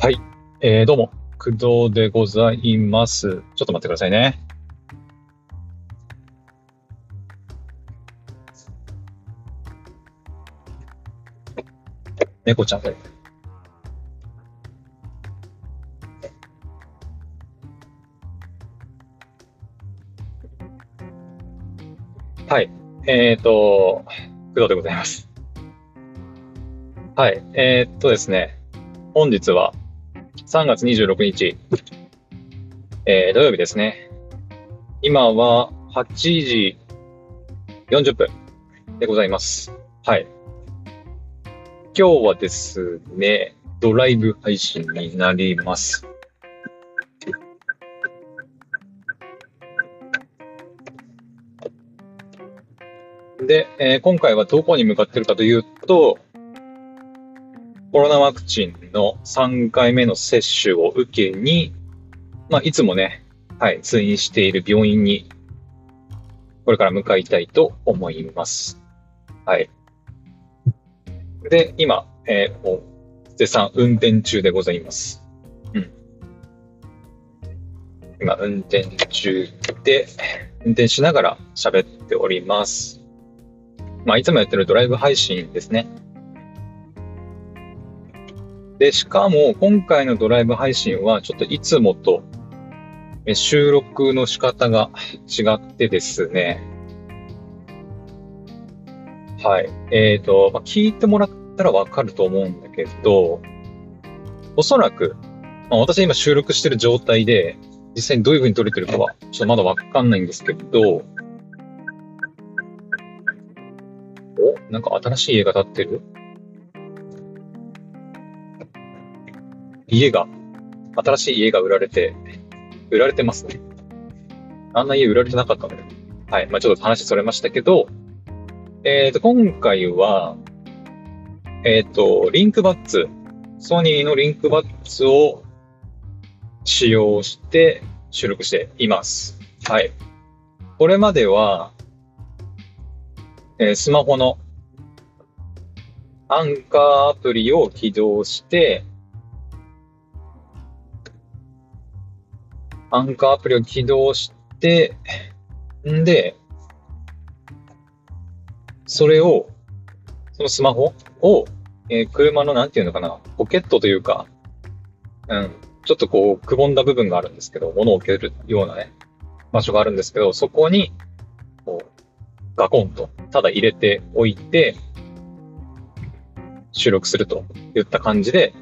はい。えー、どうも、工藤でございます。ちょっと待ってくださいね。猫ちゃんで。はい。えっ、ー、と、工藤でございます。はい。えー、とですね。本日は3月26日、えー、土曜日ですね。今は8時40分でございます。はい。今日はですね、ドライブ配信になります。で、えー、今回はどこに向かってるかというと、コロナワクチンの3回目の接種を受けに、まあ、いつもね、はい、通院している病院に、これから向かいたいと思います。はい。で、今、えー、もう、絶賛運転中でございます。うん。今、運転中で、運転しながら喋っております。まあ、いつもやってるドライブ配信ですね。で、しかも今回のドライブ配信はちょっといつもと収録の仕方が違ってですね。はい。えっ、ー、と、まあ、聞いてもらったらわかると思うんだけど、おそらく、まあ、私今収録してる状態で、実際にどういう風に撮れてるかは、ちょっとまだわかんないんですけど、おなんか新しい家が建ってる？家が、新しい家が売られて、売られてますね。あんな家売られてなかったので。はい。まあちょっと話それましたけど、えっ、ー、と、今回は、えっ、ー、と、リンクバッツ、ソニーのリンクバッツを使用して収録しています。はい。これまでは、えー、スマホのアンカーアプリを起動して、アンカーアプリを起動して、んで、それを、そのスマホを、えー、車のなんていうのかな、ポケットというか、うん、ちょっとこう、くぼんだ部分があるんですけど、物を置けるようなね、場所があるんですけど、そこに、こう、ガコンと、ただ入れておいて、収録するといった感じで、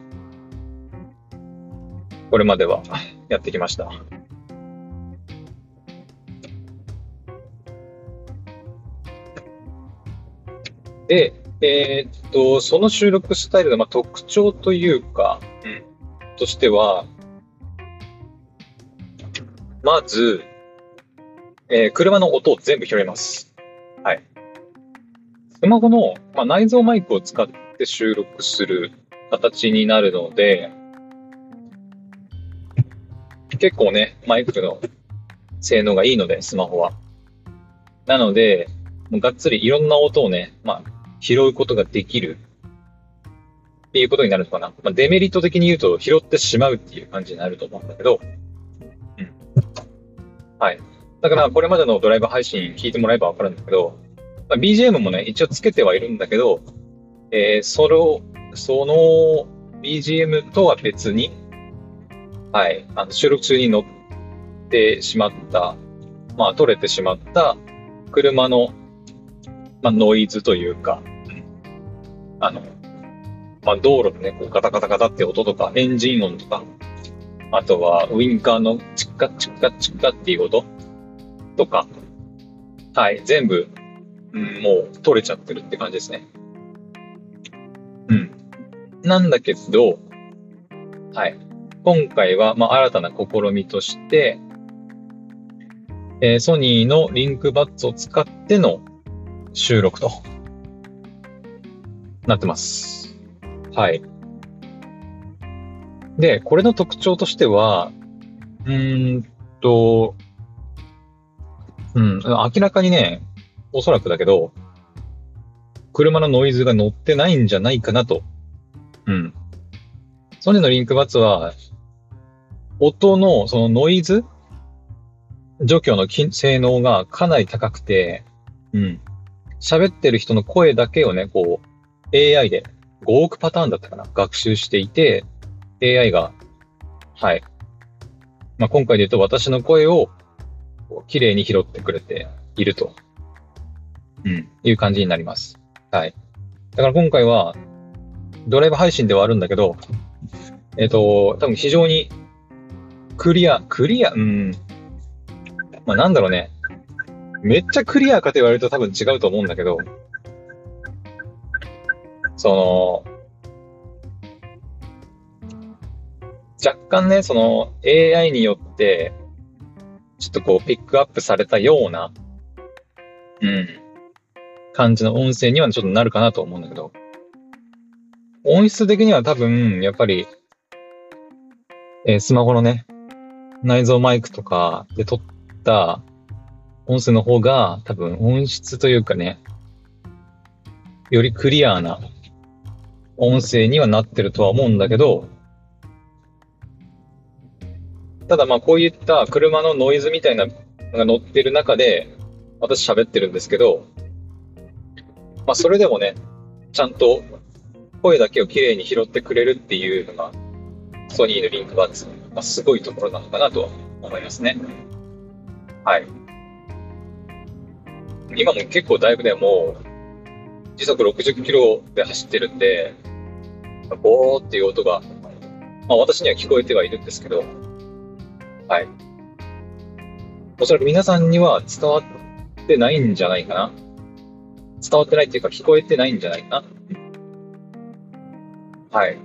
これまではやってきました。で、えー、っと、その収録スタイルの、まあ、特徴というか、うん、としては、まず、えー、車の音を全部拾います。はい。スマホの、まあ、内蔵マイクを使って収録する形になるので、結構ね、マイクの性能がいいので、スマホは。なので、もうがっつりいろんな音をね、まあ、拾うことができるっていうことになるのかな。まあ、デメリット的に言うと拾ってしまうっていう感じになると思うんだけど、うん。はい。だからこれまでのドライブ配信聞いてもらえばわかるんだけど、まあ、BGM もね、一応つけてはいるんだけど、えー、それを、その BGM とは別に、はい、あの収録中に乗ってしまった、まあ、取れてしまった車のまあ、ノイズというか、あの、まあ、道路でね、こうガタガタガタって音とか、エンジン音とか、あとはウインカーのチッカチッカチッカっていう音とか、はい、全部、うん、もう取れちゃってるって感じですね。うん。なんだけど、はい。今回は、まあ、新たな試みとして、えー、ソニーのリンクバッツを使っての収録となってます。はい。で、これの特徴としては、うーんと、うん、明らかにね、おそらくだけど、車のノイズが乗ってないんじゃないかなと、うん、ソニーのリンクバツは、音のそのノイズ？除去の性能がかなり高くて、うん。喋ってる人の声だけをね、こう、AI で5億パターンだったかな学習していて、AI が、はい。まあ、今回で言うと私の声を綺麗に拾ってくれていると、うん、いう感じになります。はい。だから今回は、ドライブ配信ではあるんだけど、えっ、ー、と、多分非常にクリア、クリア、うん、まあなんだろうね。めっちゃクリアかと言われると多分違うと思うんだけど、その、若干ね、その AI によって、ちょっとこうピックアップされたような、うん、感じの音声にはちょっとなるかなと思うんだけど、音質的には多分、やっぱり、えー、スマホのね、内蔵マイクとかで撮った音声の方が多分音質というかね、よりクリアな音声にはなってるとは思うんだけど、ただまあこういった車のノイズみたいなのが乗ってる中で私喋ってるんですけど、まあそれでもね、ちゃんと声だけをきれいに拾ってくれるっていうのがソニーのリンクバッツ、まあ、すごいところなのかなとは思いますね。はい。今も結構だいぶね、もう時速60キロで走ってるんで、ボーっていう音が、まあ私には聞こえてはいるんですけど、はい。おそらく皆さんには伝わってないんじゃないかな。伝わってないっていうか聞こえてないんじゃないかな。はい。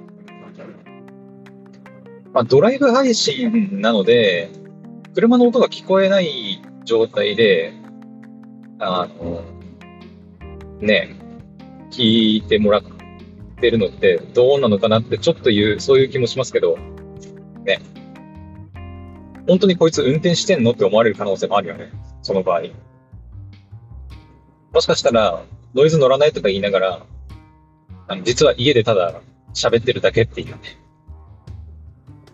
まあ、ドライブ配信なので、車の音が聞こえない状態で、あの、ね、聞いてもらってるのってどうなのかなってちょっという、そういう気もしますけど、ね。本当にこいつ運転してんのって思われる可能性もあるよね。その場合。もしかしたら、ノイズ乗らないとか言いながら、あの実は家でただ喋ってるだけっていうね。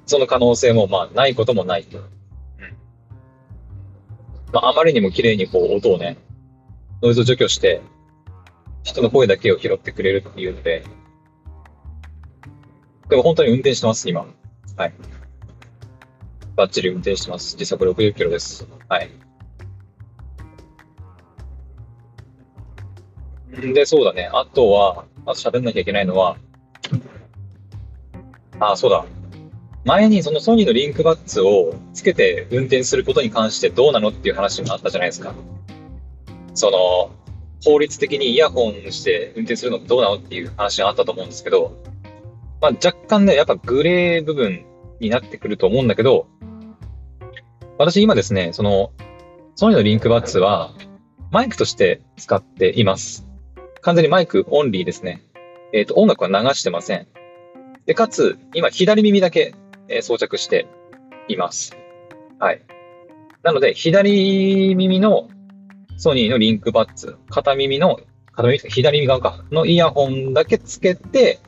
その可能性もまあないこともない。うん。まああまりにも綺麗にこう音をね、ノイズを除去して、人の声だけを拾ってくれるっていうので、でも本当に運転してます、今。はい。バッチリ運転してます。時速60キロです。はい。で、そうだね。あとは、あと喋んなきゃいけないのは、あ、そうだ。前にそのソニーのリンクバッツをつけて運転することに関してどうなのっていう話もあったじゃないですか。その、法律的にイヤホンして運転するのどうなのっていう話があったと思うんですけど、まあ若干ね、やっぱグレー部分になってくると思うんだけど、私今ですね、その、ソニーのリンクバッツはマイクとして使っています。完全にマイクオンリーですね。えっ、ー、と、音楽は流してません。で、かつ、今、左耳だけ、えー、装着しています。はい。なので、左耳のソニーのリンクバッツ、片耳の、片耳、左耳側か、のイヤホンだけつけて、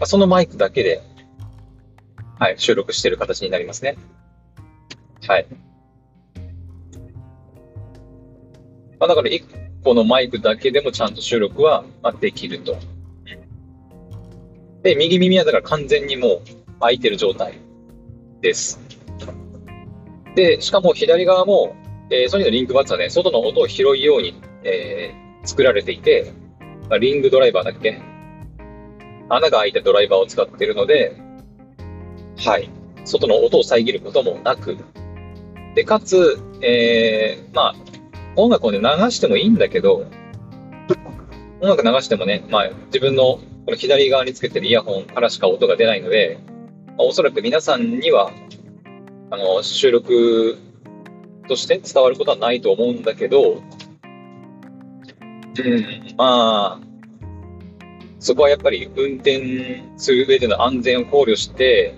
あそのマイクだけで、はい、収録してる形になりますね。はい。まあ、だから、1個のマイクだけでもちゃんと収録はできると。で、右耳はだから完全にもう開いてる状態です。で、しかも左側も、えー、ソニーのリンクバッツはね、外の音を拾うように、えー、作られていて、まあ、リングドライバーだっけ穴が開いたドライバーを使っているので、はい。外の音を遮ることもなく、で、かつ、えー、まあ、音楽をね、流してもいいんだけど、音楽流してもね、まあ、自分のこの左側につけてるイヤホンからしか音が出ないので、まあ、おそらく皆さんには、あの、収録として伝わることはないと思うんだけど、うん、まあ、そこはやっぱり運転する上での安全を考慮して、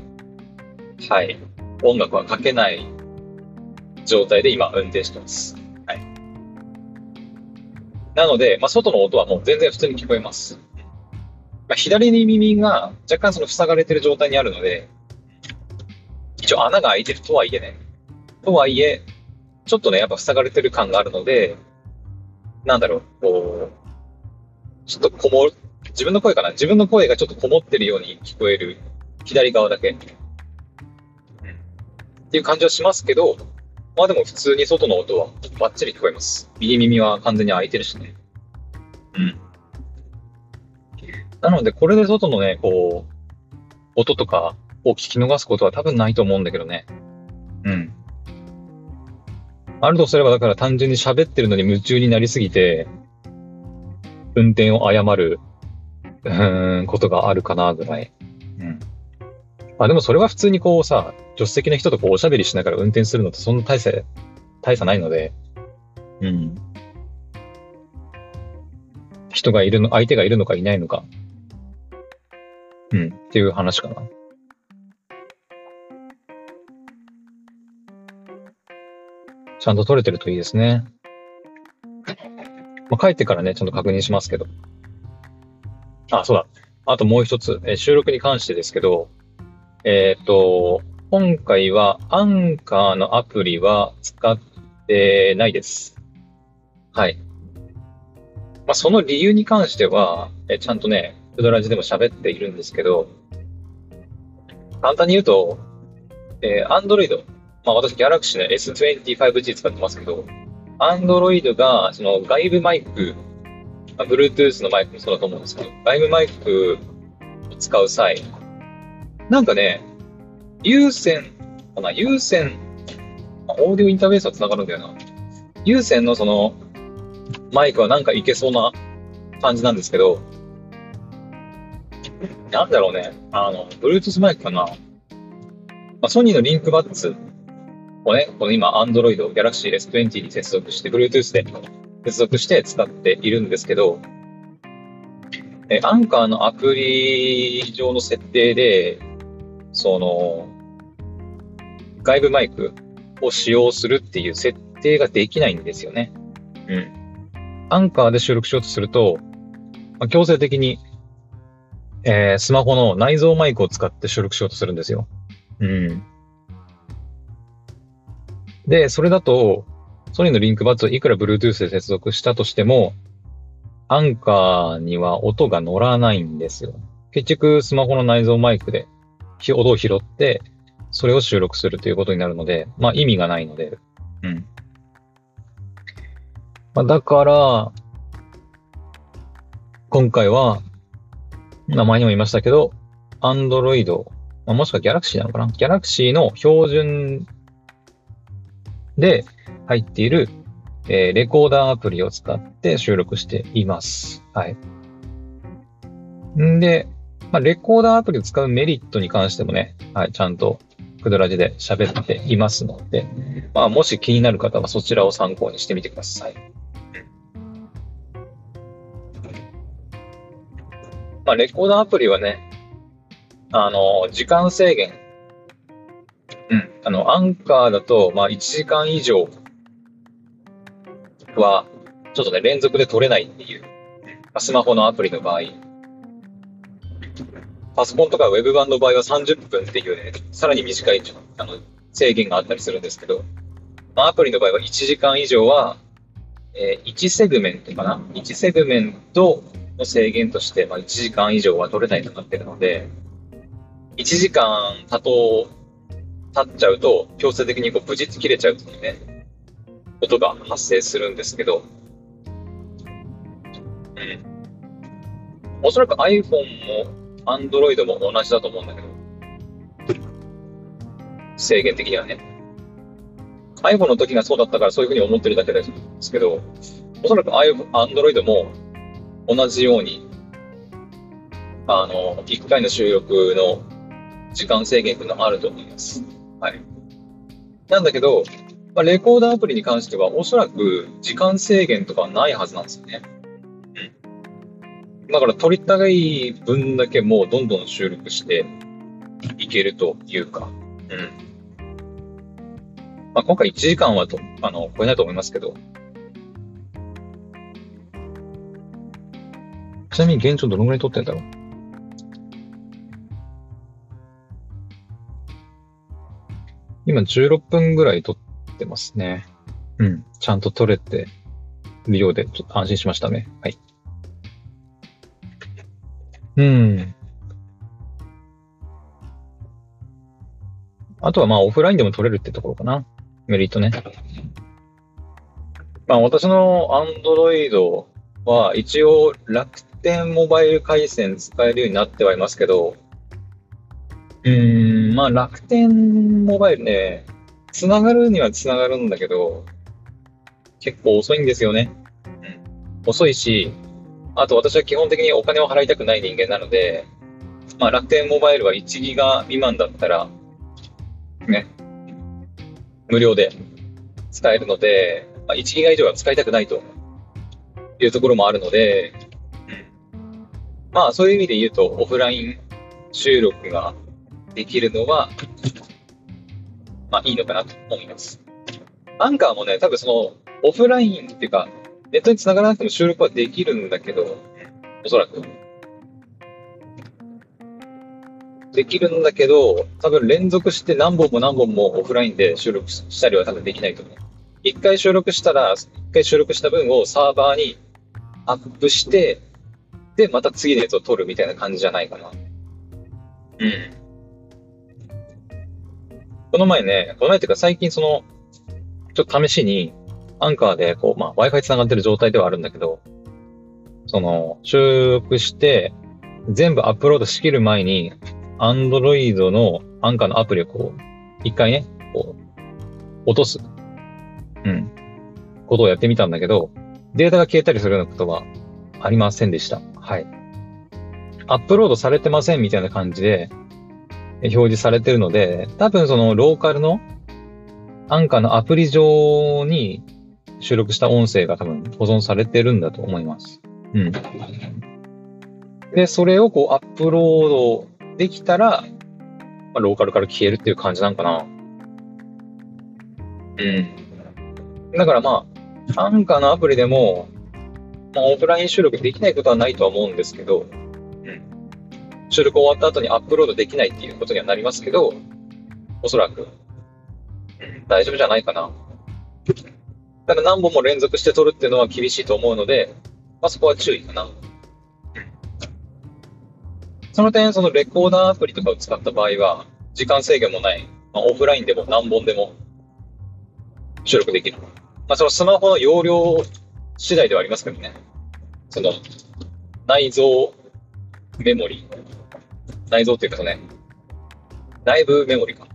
はい、音楽はかけない状態で今運転してます。はい。なので、まあ、外の音はもう全然普通に聞こえます。まあ、左に耳が若干その塞がれてる状態にあるので、一応穴が開いてるとはいえね。とはいえ、ちょっとね、やっぱ塞がれてる感があるので、なんだろう、こう、ちょっとこも、自分の声かな？自分の声がちょっとこもってるように聞こえる左側だけ。っていう感じはしますけど、まあでも普通に外の音はバッチリ聞こえます。右耳は完全に開いてるしね。うん。なので、これで外のね、こう、音とかを聞き逃すことは多分ないと思うんだけどね。うん。あるとすれば、だから単純に喋ってるのに夢中になりすぎて、運転を誤る、うん、ことがあるかな、ぐらい。うん。あ、でもそれは普通にこうさ、助手席の人とこうおしゃべりしながら運転するのとそんな大差、大差ないので、うん。人がいるの、相手がいるのかいないのか、うん、っていう話かな。ちゃんと取れてるといいですね。まあ、帰ってからね、ちゃんと確認しますけど。あ、そうだ。あともう一つ、え収録に関してですけど、えっ、ー、と、今回はアンカーのアプリは使ってないです。はい。まあ、その理由に関しては、えちゃんとね、クドラジでも喋っているんですけど、簡単に言うと、えー、Android、まあ私 Galaxy の S25G 使ってますけど、Android がその外部マイク、まあ、Bluetooth のマイクもそうだと思うんですけど、外部マイクを使う際、なんかね、有線かな有線、オーディオインターフェースは繋がるんだよな。有線のその、マイクはなんかいけそうな感じなんですけど、なんだろうね。あの、Bluetooth マイクかな。まあ、ソニーのリンクバッツをね、この今、Android Galaxy S20 に接続して、Bluetooth で接続して使っているんですけど、え、アンカーのアプリ上の設定で、その、外部マイクを使用するっていう設定ができないんですよね。うん。アンカーで収録しようとすると、まあ、強制的にえー、スマホの内蔵マイクを使って収録しようとするんですよ。うん。で、それだと、ソニーのリンクバッツをいくら Bluetooth で接続したとしても、アンカーには音が乗らないんですよ。結局、スマホの内蔵マイクで音を拾って、それを収録するということになるので、まあ意味がないので、うん。まあ、だから、今回は名前にも言いましたけど、Android、まあ、もしくは Galaxy なのかな ?Galaxy の標準で入っている、えー、レコーダーアプリを使って収録しています。はい。んで、まあ、レコーダーアプリを使うメリットに関してもね、はい、ちゃんとクドラジで喋っていますので、まあ、もし気になる方はそちらを参考にしてみてください。まあ、レコーダーアプリはね、あの、時間制限。うん。あの、アンカーだと、まあ、1時間以上は、ちょっとね、連続で取れないっていう。スマホのアプリの場合。パソコンとかウェブ版の場合は30分っていうね、さらに短いあの制限があったりするんですけど、まあ、アプリの場合は1時間以上は、えー、1セグメントかな ?1 セグメントの制限として、まあ、1時間以上は取れないとなってるので、1時間経とう、経っちゃうと、強制的にこう、無実切れちゃうっていうね、ことが発生するんですけど、うん。おそらく iPhone も Android も同じだと思うんだけど、制限的にはね。iPhone の時がそうだったからそういうふうに思ってるだけですけど、おそらく Android も同じように、あの、1回の収録の時間制限っていうのがあると思います。はい。なんだけど、まあ、レコーダーアプリに関しては、おそらく時間制限とかはないはずなんですよね。うん。だから、取りたい分だけもうどんどん収録していけるというか、うん。まあ、今回1時間はと、あの、超えないと思いますけど、ちなみに現状どのぐらい撮ってんだろう？今16分ぐらい撮ってますね。うん。ちゃんと撮れてるようで、ちょっと安心しましたね。はい。うん。あとはまあオフラインでも撮れるってところかな。メリットね。まあ私の Android は一応楽天モバイル回線使えるようになってはいますけど、うん、まあ楽天モバイルね、つながるにはつながるんだけど、結構遅いんですよね。うん、遅いし、あと私は基本的にお金を払いたくない人間なので、まあ楽天モバイルは1ギガ未満だったら、ね、無料で使えるので、まあ、1ギガ以上は使いたくないというところもあるので、まあそういう意味で言うと、オフライン収録ができるのは、まあいいのかなと思います。アンカーもね、多分その、オフラインっていうか、ネットに繋がらなくても収録はできるんだけど、おそらく。できるんだけど、多分連続して何本も何本もオフラインで収録したりは多分できないと思う。一回収録したら、一回収録した分をサーバーにアップして、で、また次のやつを撮るみたいな感じじゃないかな。うん。この前ね、この前っていうか最近その、ちょっと試しに、アンカーで、こう、まあ、Wi-Fi 繋がってる状態ではあるんだけど、その、収録して、全部アップロードしきる前に、Android のアンカーのアプリをこう、一回ね、こう、落とす。うん。ことをやってみたんだけど、データが消えたりするようなことはありませんでした。はい。アップロードされてませんみたいな感じで表示されてるので、多分そのローカルのアンカーのアプリ上に収録した音声が多分保存されてるんだと思います。うん。で、それをこうアップロードできたら、まあ、ローカルから消えるっていう感じなんかな。うん。だからまあ、アンカーのアプリでも、まあ、オフライン収録できないことはないとは思うんですけど、収録終わった後にアップロードできないっていうことにはなりますけど、おそらく、大丈夫じゃないかな。ただ何本も連続して撮るっていうのは厳しいと思うので、まあ、そこは注意かな。その点、そのレコーダーアプリとかを使った場合は、時間制限もない、まあ、オフラインでも何本でも収録できる。まあ、そのスマホの容量次第ではありますけどね。その、内蔵メモリ。内蔵っていうかそのね、内部メモリか。こ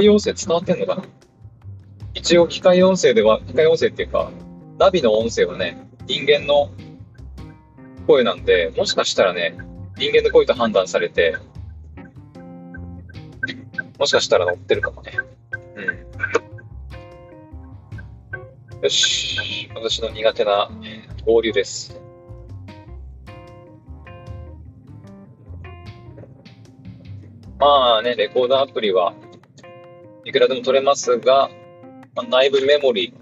ういう音声伝わってんのかな？一応機械音声では、機械音声っていうか、ナビの音声はね、人間の声なんで、もしかしたらね、人間の声と判断されて、もしかしたら乗ってるかもね。うん。よし。私の苦手な合流です。まあね、レコーダーアプリはいくらでも取れますが、まあ、内部メモリ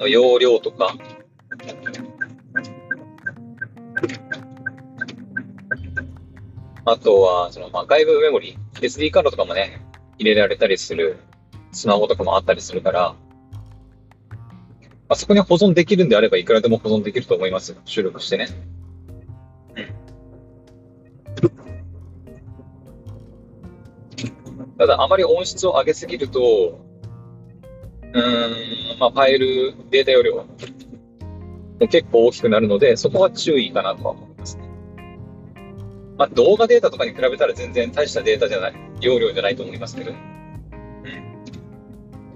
の容量とか、あとは、その、まあ、外部メモリ、SD カードとかもね、入れられたりするスマホとかもあったりするから、あ、そこに保存できるんであればいくらでも保存できると思います。収録してね。ただ、あまり音質を上げすぎると、うん、まあ、ファイル、データ容量結構大きくなるので、そこは注意かなとは思いますね。まあ、動画データとかに比べたら全然大したデータじゃない、容量じゃないと思いますけど、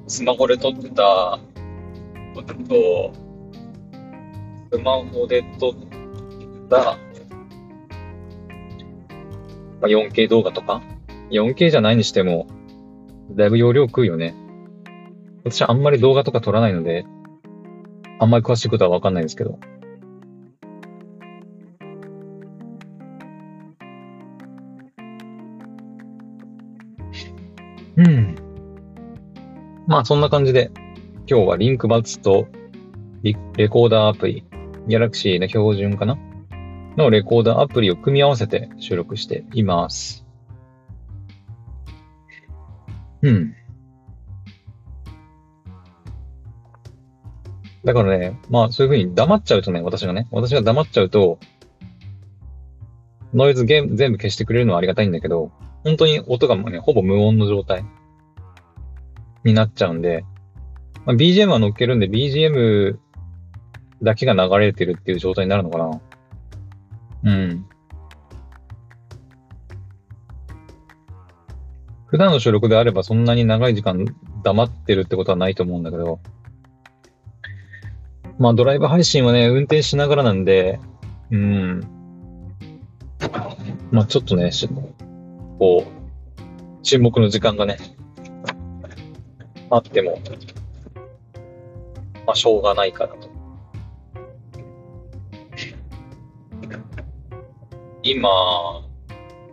スマホで撮ったこと、スマホで撮った、まあ、4K 動画とか、4K じゃないにしても、だいぶ容量食うよね。私あんまり動画とか撮らないので、あんまり詳しいことはわかんないんですけど。うん。まあそんな感じで、今日はリンクバツとレコーダーアプリ、ギャラクシーの標準かな？のレコーダーアプリを組み合わせて収録しています。うん。だからね、まあそういうふうに黙っちゃうとね、私がね、私が黙っちゃうと、ノイズ全部消してくれるのはありがたいんだけど、本当に音がもうね、ほぼ無音の状態になっちゃうんで、まあ、BGM は乗っけるんで BGM だけが流れてるっていう状態になるのかな。うん。普段の収録であればそんなに長い時間黙ってるってことはないと思うんだけど、まあドライブ配信はね、運転しながらなんで、うん。まあちょっとね、こう、沈黙の時間がね、あっても、まあしょうがないかなと。今、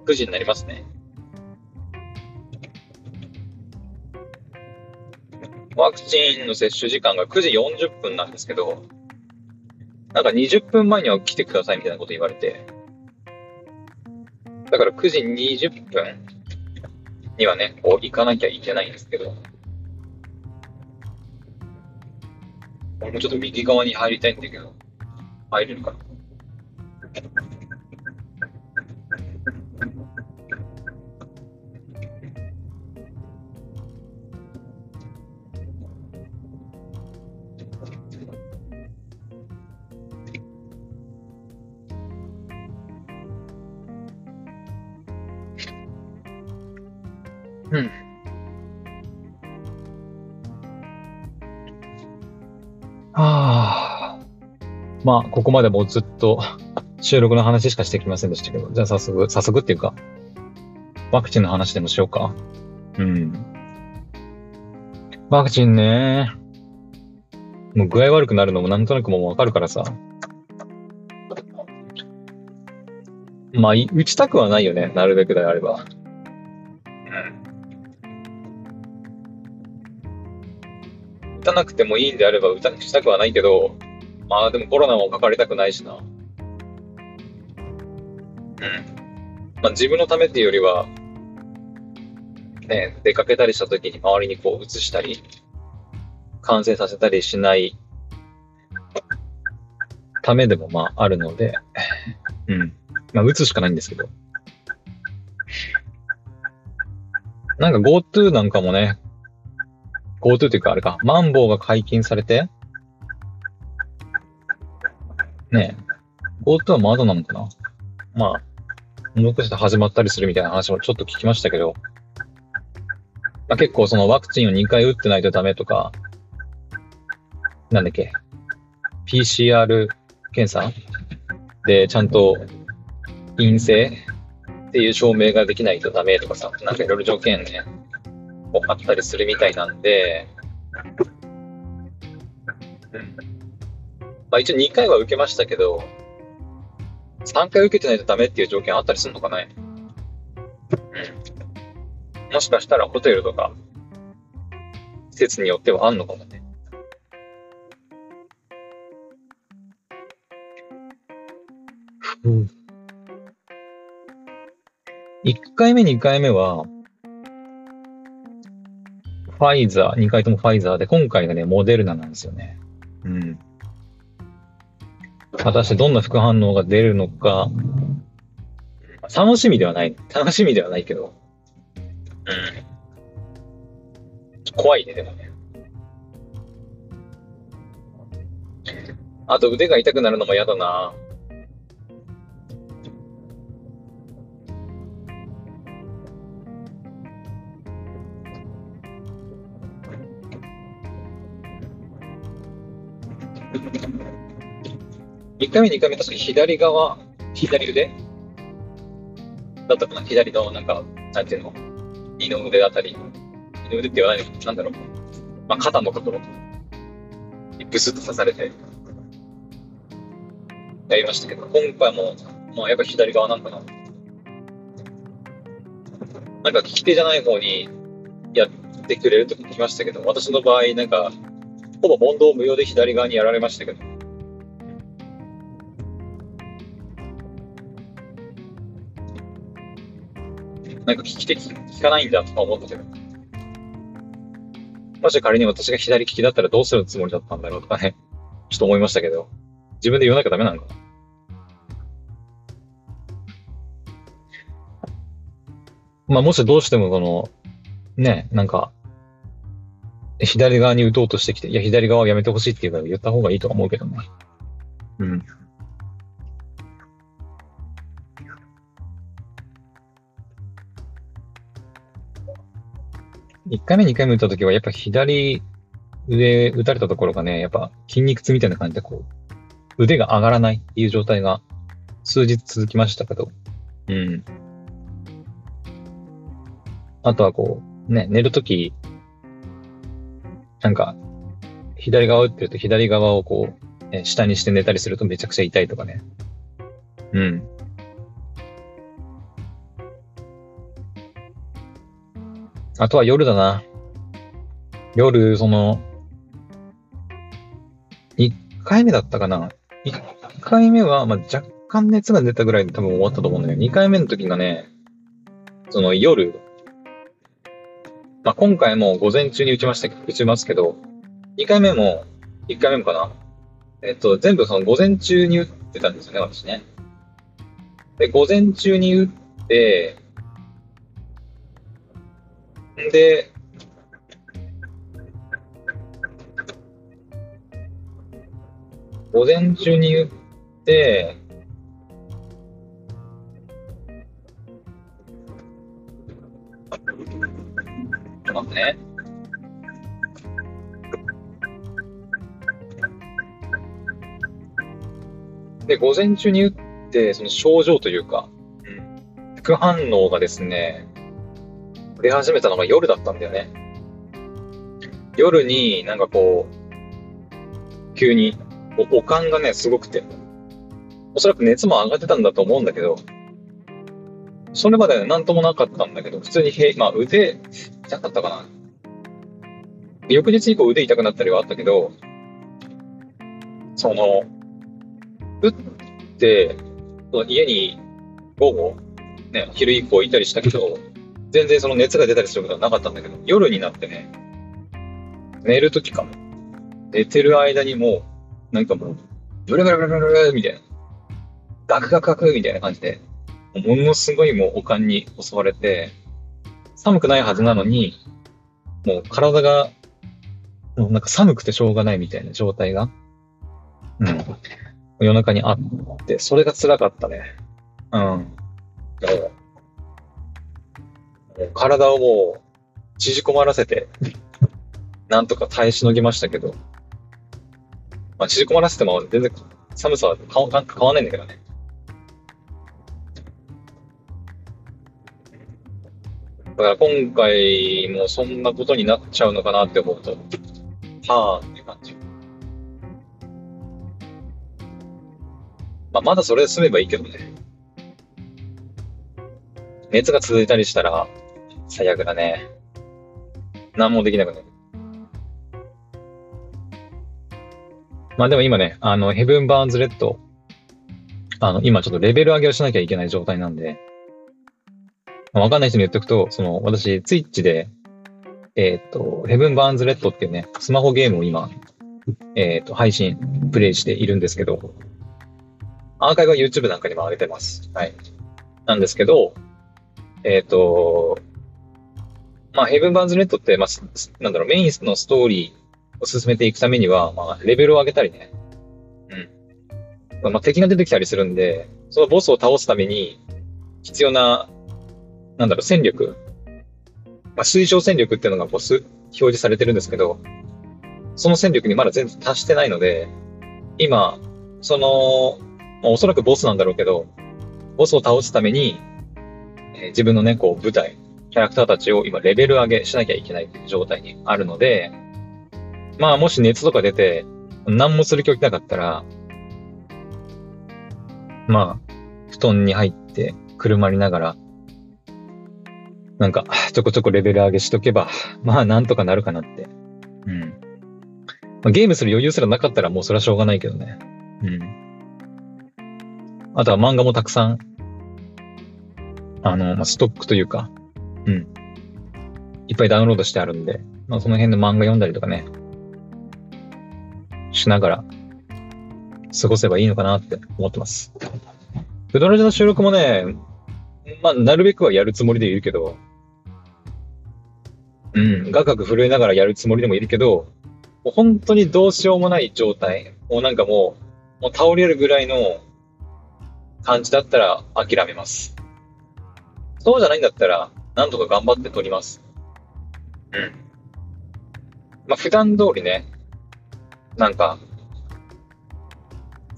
9時になりますね。ワクチンの接種時間が9時40分なんですけど、なんか20分前には来てくださいみたいなこと言われて、だから9時20分にはね、こう行かなきゃいけないんですけど、もうちょっと右側に入りたいんだけど、入れるかな？ここまでもずっと 収録の話しかしてきませんでしたけど、じゃあ早速、早速っていうか、ワクチンの話でもしようか。うん。ワクチンね。もう具合悪くなるのもなんとなくもうわかるからさ。まあ、打ちたくはないよね。なるべくであれば。打たなくてもいいんであれば打たしたくはないけど、まあでもコロナもかかりたくないしな。うん。まあ自分のためっていうよりは、ね、出かけたりした時に周りにこう移したり、感染させたりしないためでもまああるので、うん。まあ打つしかないんですけど。なんか GoTo なんかもね、GoTo っていうかあれか、マンボウが解禁されて、ね。え、GoTo はまだなのかな？まあ、もう少し始まったりするみたいな話もちょっと聞きましたけど、まあ、結構そのワクチンを2回打ってないとダメとか、なんだっけ、PCR 検査？でちゃんと陰性っていう証明ができないとダメとかさ、なんかいろいろ条件ね、あったりするみたいなんで、うん。まあ一応2回は受けましたけど、3回受けてないとダメっていう条件あったりするのかな？うん。もしかしたらホテルとか、施設によってはあんのかもね。うん。1回目、2回目は、ファイザー、2回ともファイザーで、今回がね、モデルナなんですよね。うん。果たしてどんな副反応が出るのか、楽しみではない。楽しみではないけど。うん。怖いね、でもね。あと腕が痛くなるのも嫌だな。1回目、2回目、確かに左側、左腕だったかな左の、なんか、なんていうの二の腕あたり。二の腕って言わないなんだろう。まあ、肩のところにブスッと刺されて、やりましたけど、今回も、まあ、やっぱ左側なんかな。なんか利き手じゃない方にやってくれるって聞きましたけど、私の場合、なんか、ほぼ問答無用で左側にやられましたけど、なんか危機的聞かないんだとか思ったけど。もし仮に私が左利きだったらどうするつもりだったんだろうとかね、ちょっと思いましたけど、自分で言わなきゃダメなのかな。まあ、もしどうしてもこの、ね、なんか、左側に打とうとしてきて、いや、左側をやめてほしいっていうから言った方がいいとは思うけどね。うん。1回目、2回目打った時は、やっぱ左腕打たれたところがね、やっぱ筋肉痛みたいな感じで、こう、腕が上がらないっていう状態が数日続きましたけど、うん。あとはこう、ね、寝るとき、なんか、左側打ってると左側をこう、下にして寝たりするとめちゃくちゃ痛いとかね。うん。あとは夜だな。夜、その、1回目だったかな。1回目は、まあ、若干熱が出たぐらいで多分終わったと思うんだけど、2回目の時がね、その夜、まあ、今回も午前中に打ちました、打ちますけど、2回目も、1回目もかな。えっと、全部その午前中に打ってたんですよね、私ね。で、午前中に打って、で、午前中に打って、ますね。で、午前中に打って、その症状というか、副反応がですね、出始めたのが夜だったんだよね。夜になんかこう、急に、おかんがね、すごくて、おそらく熱も上がってたんだと思うんだけど、それまでなんともなかったんだけど、普通にへ、まあ腕、痛かったかな。翌日以降腕痛くなったりはあったけど、その、打って、家に午後、ね、昼以降いたりしたけど、全然その熱が出たりすることはなかったんだけど、夜になってね、寝るときかも。寝てる間にもう、なんかもう、ブルブルブルブルみたいな。ガクガクガクみたいな感じで、ものすごいもうおかんに襲われて、寒くないはずなのに、もう体が、もうなんか寒くてしょうがないみたいな状態が、うん。夜中にあって、それが辛かったね。うん。体をもう縮こまらせて、なんとか耐えしのぎましたけど、まあ、縮こまらせても全然寒さは変わ変わんないんだけどね。だから今回もそんなことになっちゃうのかなって思うと、はぁって感じ。まあ、まだそれで済めばいいけどね。熱が続いたりしたら、最悪だね。何もできなくなる。まあでも今ね、あの、ヘブン・バーンズ・レッド、あの、今ちょっとレベル上げをしなきゃいけない状態なんで、わかんない人に言っておくと、その、私、 Twitch で、えっ、ー、と、 Heaven Burns Red っていうね、スマホゲームを今、えっ、ー、と、配信、プレイしているんですけど、アーカイブは YouTube なんかにも上げてます。はい。なんですけど、えっ、ー、と、まあ、 Heaven Burns Red って、まあ、なんだろう、メインのストーリーを進めていくためには、まあ、レベルを上げたりね、うん。まあ、敵が出てきたりするんで、そのボスを倒すために、必要ななんだろう、戦力。まあ、推奨戦力っていうのがこう表示されてるんですけど、その戦力にまだ全然達してないので、今、その、まあ、おそらくボスなんだろうけど、ボスを倒すために、えー、自分のね、こう、舞台、キャラクターたちを今レベル上げしなきゃいけない状態にあるので、まあもし熱とか出て、何もする気起きなかったら、まあ、布団に入って車にながらなんか、ちょこちょこレベル上げしとけば、まあ、なんとかなるかなって。うん。まあ、ゲームする余裕すらなかったらもうそれはしょうがないけどね。うん。あとは漫画もたくさんあの、まあ、ストックというか、うん。いっぱいダウンロードしてあるんで、まあ、その辺で漫画読んだりとかね、しながら、過ごせばいいのかなって思ってます。フドラジの収録もね、まあ、なるべくはやるつもりでいるけど、うん、ガクガク震えながらやるつもりでもいるけど、もう本当にどうしようもない状態。もうなんかもう、もう倒れるぐらいの感じだったら諦めます。そうじゃないんだったら、なんとか頑張って撮ります。うん。まあ、普段通りね、なんか、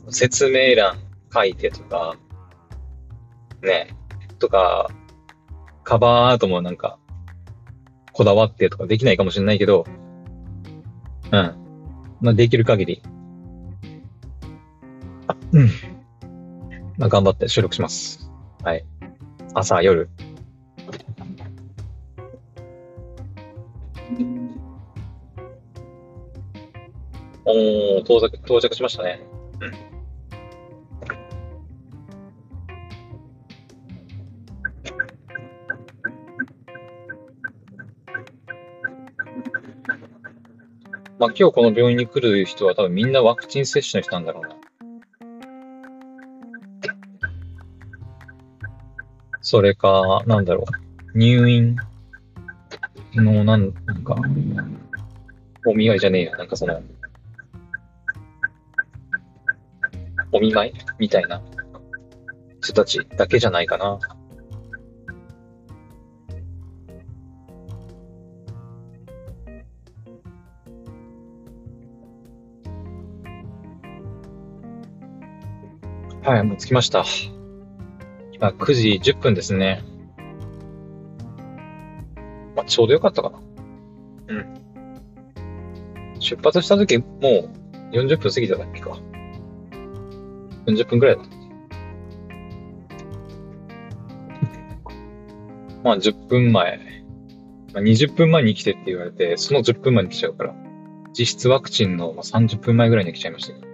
説明欄書いてとか、ね、とか、カバーアートもなんか、こだわってとかできないかもしれないけど、うん。まあ、できる限り、うん。まあ、頑張って収録します。はい。朝、夜。到着、到着しましたね。うん。まあ、今日この病院に来る人は多分みんなワクチン接種の人なんだろうな。それか、なんだろう。入院の、なんか、お見合いじゃねえや。なんかその、お見舞いみたいな人たちだけじゃないかな。はい、もう着きました。今9時10分ですね。まあ、ちょうどよかったかな。うん。出発した時、もう40分過ぎただっけか。40分くらいだった。まあ、10分前。まあ、20分前に来てって言われて、その10分前に来ちゃうから、実質ワクチンの30分前ぐらいに来ちゃいましたけど。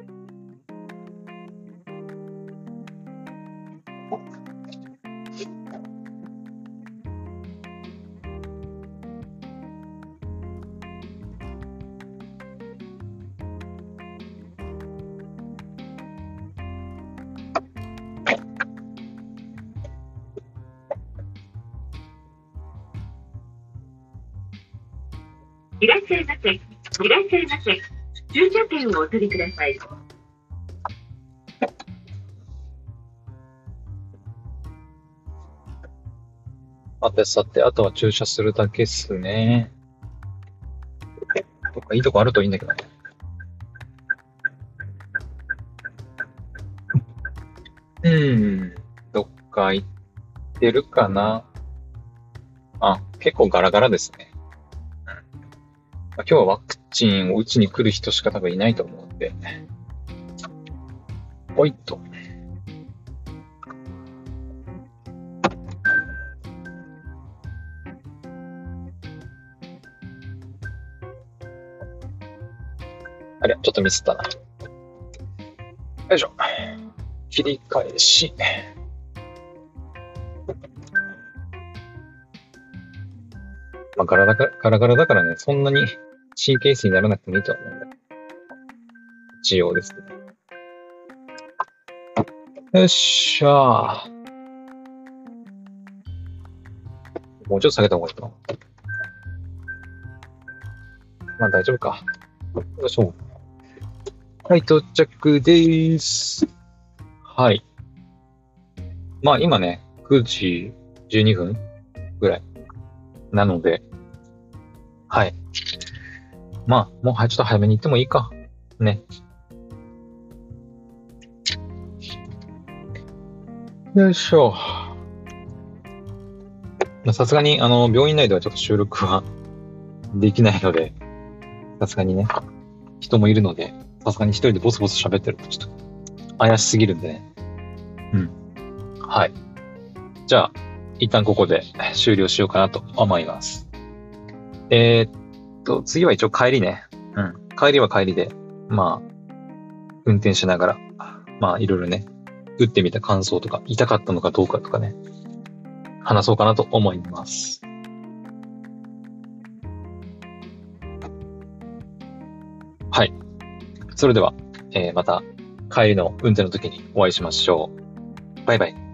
お取りください。さてさて、あとは駐車するだけっすね。どっかいいとこあるといいんだけどね。うん。どっか行ってるかな。あ、結構ガラガラですね。今日はワクチンを打ちに来る人しか多分いないと思うんで。ほいっと。あれ、ちょっとミスったな。よいしょ。切り返し。まあ、ガラだかガラガラだからね、そんなに神経質にならなくてもいいと思うんだ。一応ですけど。よっしゃー。もうちょっと下げた方がいいかな。まあ大丈夫か。よいしょ。はい、到着でーす。はい。まあ今ね、9時12分ぐらい。なので、はい。まあ、もう、ちょっと早めに行ってもいいか。ね。よいしょ。さすがに、あの、病院内ではちょっと収録はできないので、さすがにね、人もいるので、さすがに一人でボソボソ喋ってるとちょっと怪しすぎるんでね。うん。はい。じゃあ、一旦ここで終了しようかなと思います。えー、っと、次は一応帰りね。うん。帰りは帰りで、まあ、運転しながら、まあ、いろいろね、打ってみた感想とか、痛かったのかどうかとかね、話そうかなと思います。はい。それでは、えーまた帰りの運転の時にお会いしましょう。バイバイ。